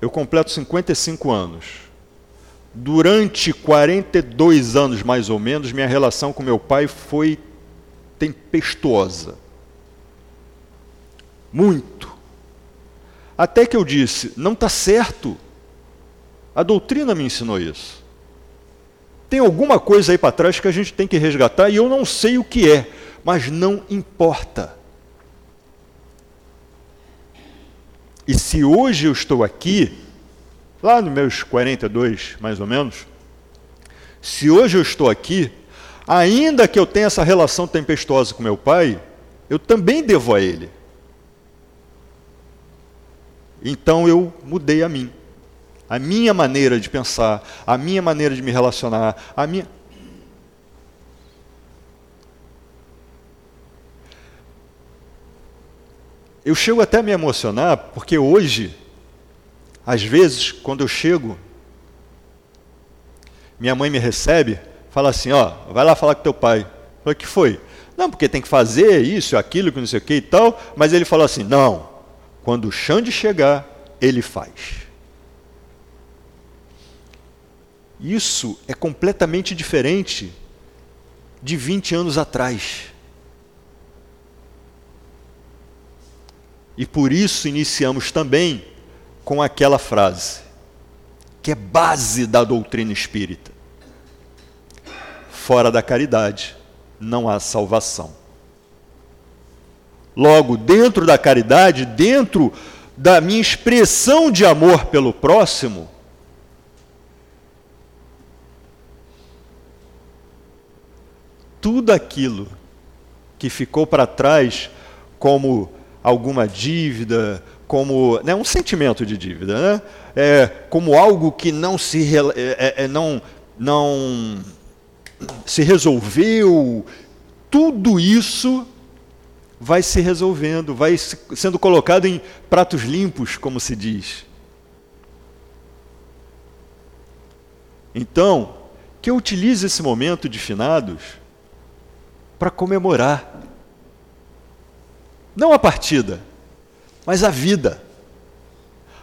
eu completo 55 anos. Durante 42 anos, mais ou menos, minha relação com meu pai foi tempestuosa. Muito. Até que eu disse: não está certo. A doutrina me ensinou isso. Tem alguma coisa aí para trás que a gente tem que resgatar e eu não sei o que é, mas não importa. E se hoje eu estou aqui, lá nos meus 42 mais ou menos, se hoje eu estou aqui, ainda que eu tenha essa relação tempestuosa com meu pai, eu também devo a ele. Então eu mudei a mim. A minha maneira de pensar, a minha maneira de me relacionar, a minha. Eu chego até a me emocionar, porque hoje, às vezes, quando eu chego, minha mãe me recebe, fala assim, ó, vai lá falar com teu pai. O que foi? Não, porque tem que fazer isso, aquilo, que não sei o que e tal, mas ele falou assim, não, quando o Xande chegar, ele faz. Isso é completamente diferente de 20 anos atrás. E por isso iniciamos também com aquela frase, que é base da doutrina espírita: fora da caridade não há salvação. Logo, dentro da caridade, dentro da minha expressão de amor pelo próximo, tudo aquilo que ficou para trás como alguma dívida, como né, um sentimento de dívida, né? é, como algo que não se, é, é, é, não, não se resolveu, tudo isso vai se resolvendo, vai sendo colocado em pratos limpos, como se diz. Então, que eu utilize esse momento de finados para comemorar não a partida, mas a vida.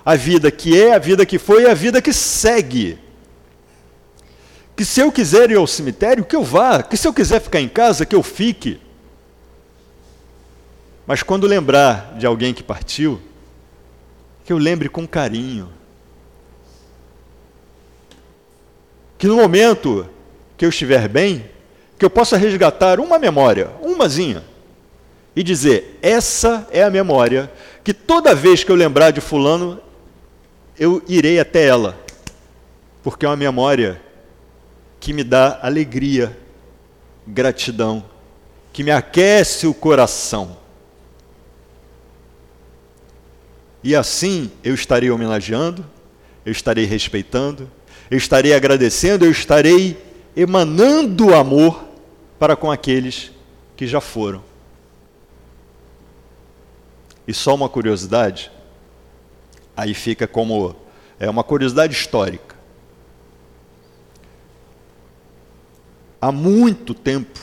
A vida que é, a vida que foi e a vida que segue. Que se eu quiser ir ao cemitério, que eu vá. Que se eu quiser ficar em casa, que eu fique. Mas quando lembrar de alguém que partiu, que eu lembre com carinho. Que no momento que eu estiver bem, que eu possa resgatar uma memória, umazinha, e dizer: essa é a memória que toda vez que eu lembrar de Fulano, eu irei até ela, porque é uma memória que me dá alegria, gratidão, que me aquece o coração. E assim eu estarei homenageando, eu estarei respeitando, eu estarei agradecendo, eu estarei emanando amor para com aqueles que já foram. E só uma curiosidade, aí fica como é uma curiosidade histórica. Há muito tempo,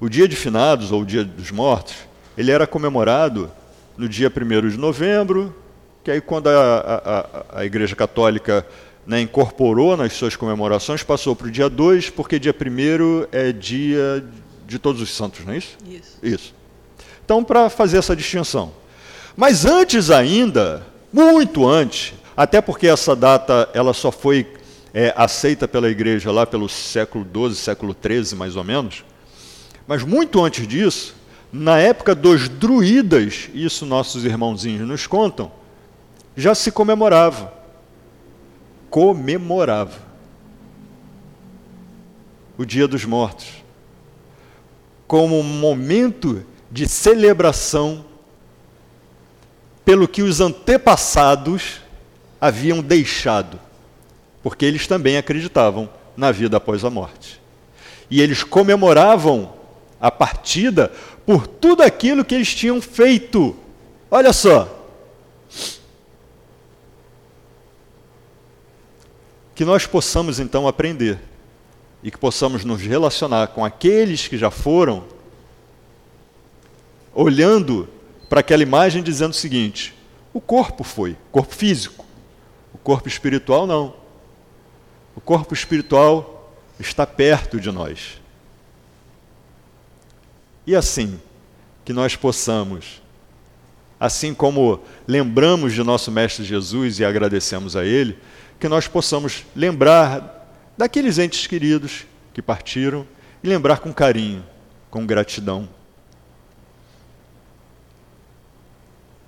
o dia de finados, ou o dia dos mortos, ele era comemorado no dia 1 de novembro, que aí quando a, a, a Igreja Católica né, incorporou nas suas comemorações, passou para o dia 2, porque dia 1 é dia de todos os santos, não é isso? Isso. Isso. Então, para fazer essa distinção. Mas antes ainda, muito antes, até porque essa data ela só foi é, aceita pela igreja lá pelo século XII, século XIII, mais ou menos, mas muito antes disso, na época dos druidas, isso nossos irmãozinhos nos contam, já se comemorava. Comemorava o Dia dos Mortos como um momento de celebração pelo que os antepassados haviam deixado, porque eles também acreditavam na vida após a morte. E eles comemoravam a partida por tudo aquilo que eles tinham feito. Olha só. Que nós possamos então aprender e que possamos nos relacionar com aqueles que já foram, olhando para aquela imagem dizendo o seguinte: o corpo foi, corpo físico, o corpo espiritual não. O corpo espiritual está perto de nós. E assim, que nós possamos, assim como lembramos de nosso Mestre Jesus e agradecemos a Ele, que nós possamos lembrar daqueles entes queridos que partiram e lembrar com carinho, com gratidão.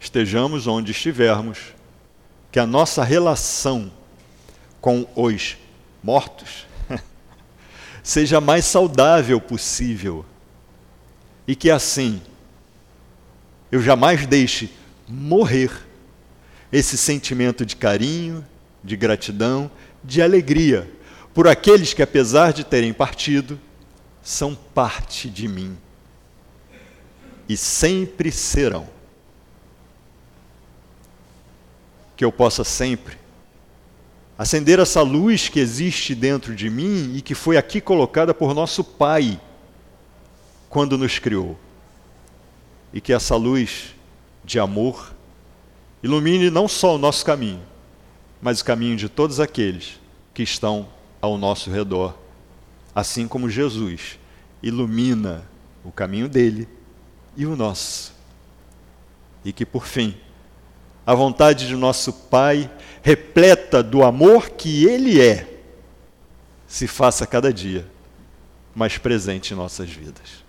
Estejamos onde estivermos, que a nossa relação com os mortos seja mais saudável possível e que assim eu jamais deixe morrer esse sentimento de carinho, de gratidão, de alegria por aqueles que, apesar de terem partido, são parte de mim e sempre serão. Que eu possa sempre acender essa luz que existe dentro de mim e que foi aqui colocada por nosso Pai quando nos criou. E que essa luz de amor ilumine não só o nosso caminho, mas o caminho de todos aqueles que estão ao nosso redor, assim como Jesus ilumina o caminho dele e o nosso. E que, por fim, a vontade de nosso Pai, repleta do amor que Ele é, se faça cada dia mais presente em nossas vidas.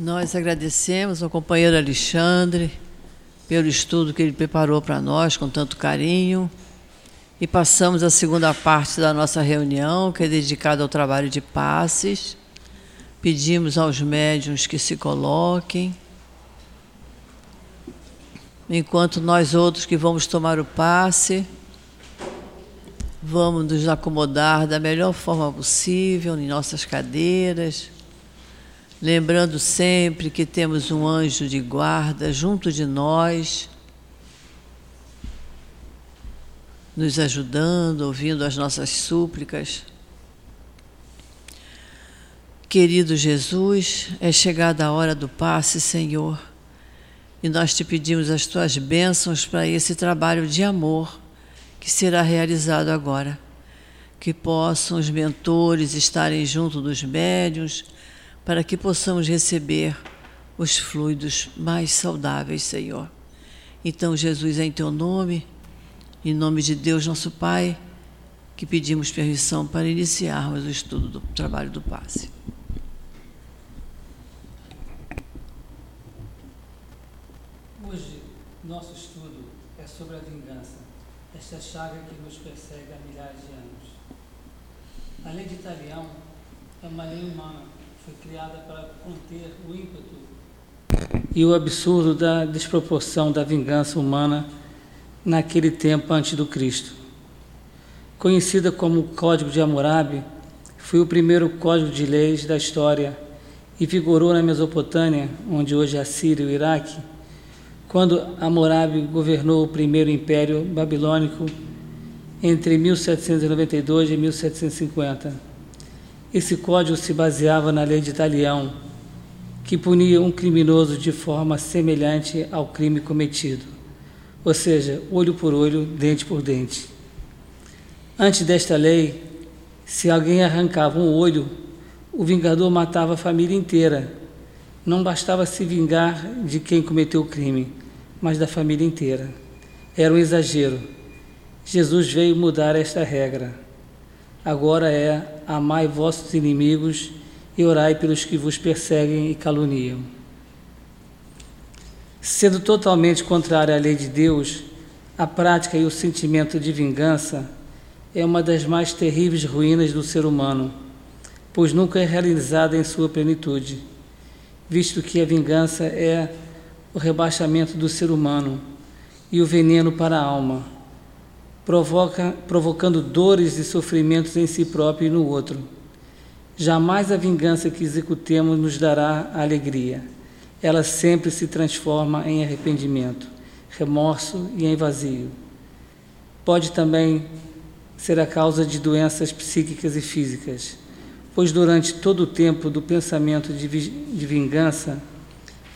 Nós agradecemos ao companheiro Alexandre pelo estudo que ele preparou para nós com tanto carinho. E passamos a segunda parte da nossa reunião, que é dedicada ao trabalho de passes. Pedimos aos médiums que se coloquem. Enquanto nós outros que vamos tomar o passe, vamos nos acomodar da melhor forma possível em nossas cadeiras lembrando sempre que temos um anjo de guarda junto de nós, nos ajudando, ouvindo as nossas súplicas. Querido Jesus, é chegada a hora do passe, Senhor, e nós te pedimos as tuas bênçãos para esse trabalho de amor que será realizado agora. Que possam os mentores estarem junto dos médios para que possamos receber os fluidos mais saudáveis, Senhor. Então, Jesus, em teu nome, em nome de Deus, nosso Pai, que pedimos permissão para iniciarmos o estudo do trabalho do passe. Hoje, nosso estudo é sobre a vingança, esta chaga que nos persegue há milhares de anos. A lei de Italião é uma lei humana foi criada para conter o ímpeto e o absurdo da desproporção da vingança humana naquele tempo antes do Cristo. Conhecida como Código de Hammurabi, foi o primeiro código de leis da história e vigorou na Mesopotâmia, onde hoje é a Síria e o Iraque, quando Hammurabi governou o primeiro império babilônico entre 1792 e 1750. Esse código se baseava na lei de Italião, que punia um criminoso de forma semelhante ao crime cometido, ou seja, olho por olho, dente por dente. Antes desta lei, se alguém arrancava um olho, o vingador matava a família inteira. Não bastava se vingar de quem cometeu o crime, mas da família inteira. Era um exagero. Jesus veio mudar esta regra agora é: amai vossos inimigos e orai pelos que vos perseguem e caluniam. Sendo totalmente contrária à lei de Deus, a prática e o sentimento de vingança é uma das mais terríveis ruínas do ser humano, pois nunca é realizada em sua plenitude, visto que a vingança é o rebaixamento do ser humano e o veneno para a alma, provoca, provocando dores e sofrimentos em si próprio e no outro. Jamais a vingança que executemos nos dará alegria. Ela sempre se transforma em arrependimento, remorso e em vazio. Pode também ser a causa de doenças psíquicas e físicas, pois durante todo o tempo do pensamento de, de vingança,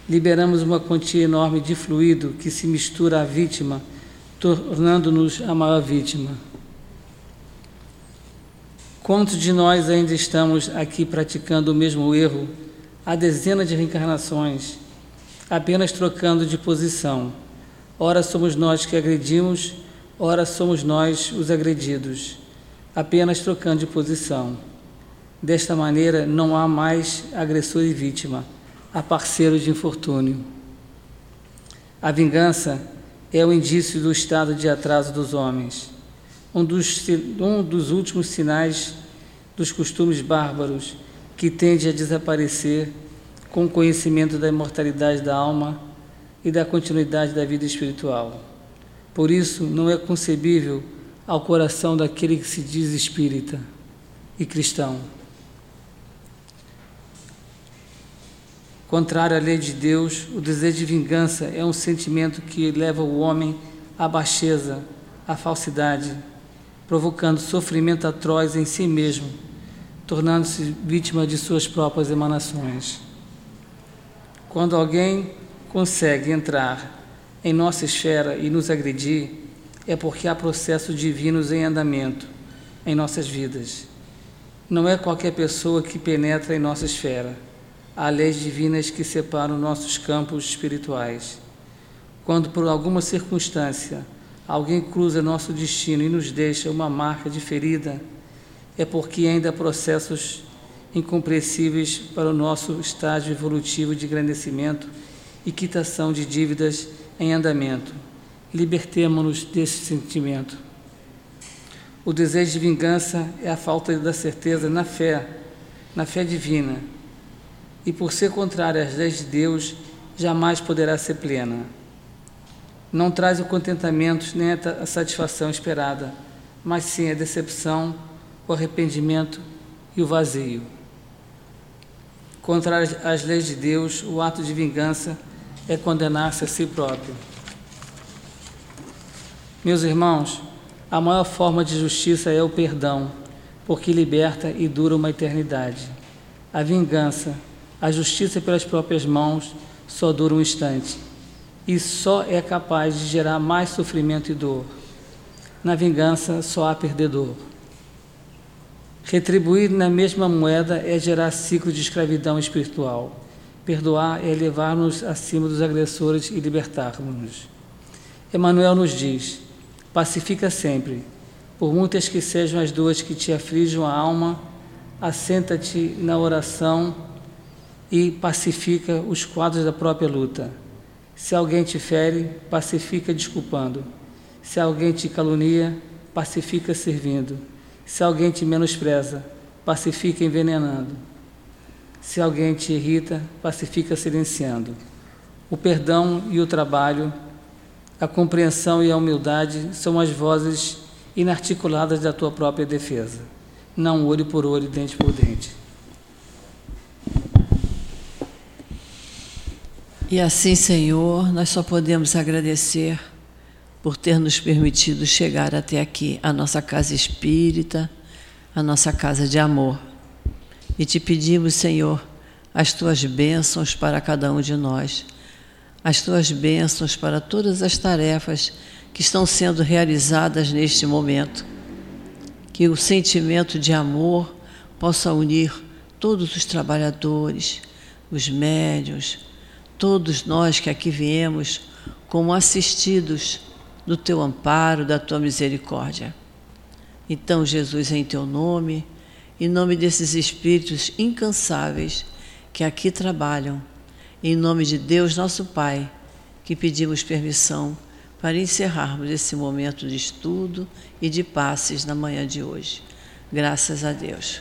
liberamos uma quantia enorme de fluido que se mistura à vítima, tornando-nos a maior vítima. Quantos de nós ainda estamos aqui praticando o mesmo erro há dezenas de reencarnações, apenas trocando de posição? Ora somos nós que agredimos, ora somos nós os agredidos, apenas trocando de posição. Desta maneira, não há mais agressor e vítima, há parceiro de infortúnio. A vingança é o indício do estado de atraso dos homens um dos, um dos últimos sinais dos costumes bárbaros que tende a desaparecer com o conhecimento da imortalidade da alma e da continuidade da vida espiritual. Por isso, não é concebível ao coração daquele que se diz espírita e cristão. Contrário à lei de Deus, o desejo de vingança é um sentimento que leva o homem à baixeza, à falsidade, provocando sofrimento atroz em si mesmo, tornando-se vítima de suas próprias emanações. Quando alguém consegue entrar em nossa esfera e nos agredir, é porque há processos divinos em andamento em nossas vidas. Não é qualquer pessoa que penetra em nossa esfera. Há leis divinas que separam nossos campos espirituais. Quando, por alguma circunstância, alguém cruza nosso destino e nos deixa uma marca de ferida, é porque ainda há processos incompreensíveis para o nosso estágio evolutivo de engrandecimento e quitação de dívidas em andamento. Libertemo-nos desse sentimento. O desejo de vingança é a falta da certeza na fé, na fé divina, e por ser contrária às leis de Deus, jamais poderá ser plena não traz o contentamento nem a satisfação esperada, mas sim a decepção, o arrependimento e o vazio. Contra as leis de Deus, o ato de vingança é condenar-se a si próprio. Meus irmãos, a maior forma de justiça é o perdão, porque liberta e dura uma eternidade. A vingança, a justiça pelas próprias mãos, só dura um instante e só é capaz de gerar mais sofrimento e dor. Na vingança só há perdedor. Retribuir na mesma moeda é gerar ciclo de escravidão espiritual. Perdoar é levar-nos acima dos agressores e libertar-nos. Emmanuel nos diz: pacifica sempre, por muitas que sejam as dores que te afligem a alma, assenta-te na oração e pacifica os quadros da própria luta se alguém te fere, pacifica desculpando. Se alguém te calunia, pacifica servindo. Se alguém te menospreza, pacifica envenenando. Se alguém te irrita, pacifica silenciando. O perdão e o trabalho, a compreensão e a humildade são as vozes inarticuladas da tua própria defesa. Não olho por olho, dente por dente. E assim, Senhor, nós só podemos agradecer por ter nos permitido chegar até aqui, a nossa casa espírita, a nossa casa de amor. E te pedimos, Senhor, as tuas bênçãos para cada um de nós, as tuas bênçãos para todas as tarefas que estão sendo realizadas neste momento. Que o sentimento de amor possa unir todos os trabalhadores, os médios, todos nós que aqui viemos como assistidos do teu amparo, da tua misericórdia. Então, Jesus, em teu nome, em nome desses espíritos incansáveis que aqui trabalham, em nome de Deus, nosso Pai, que pedimos permissão para encerrarmos esse momento de estudo e de passes na manhã de hoje. Graças a Deus.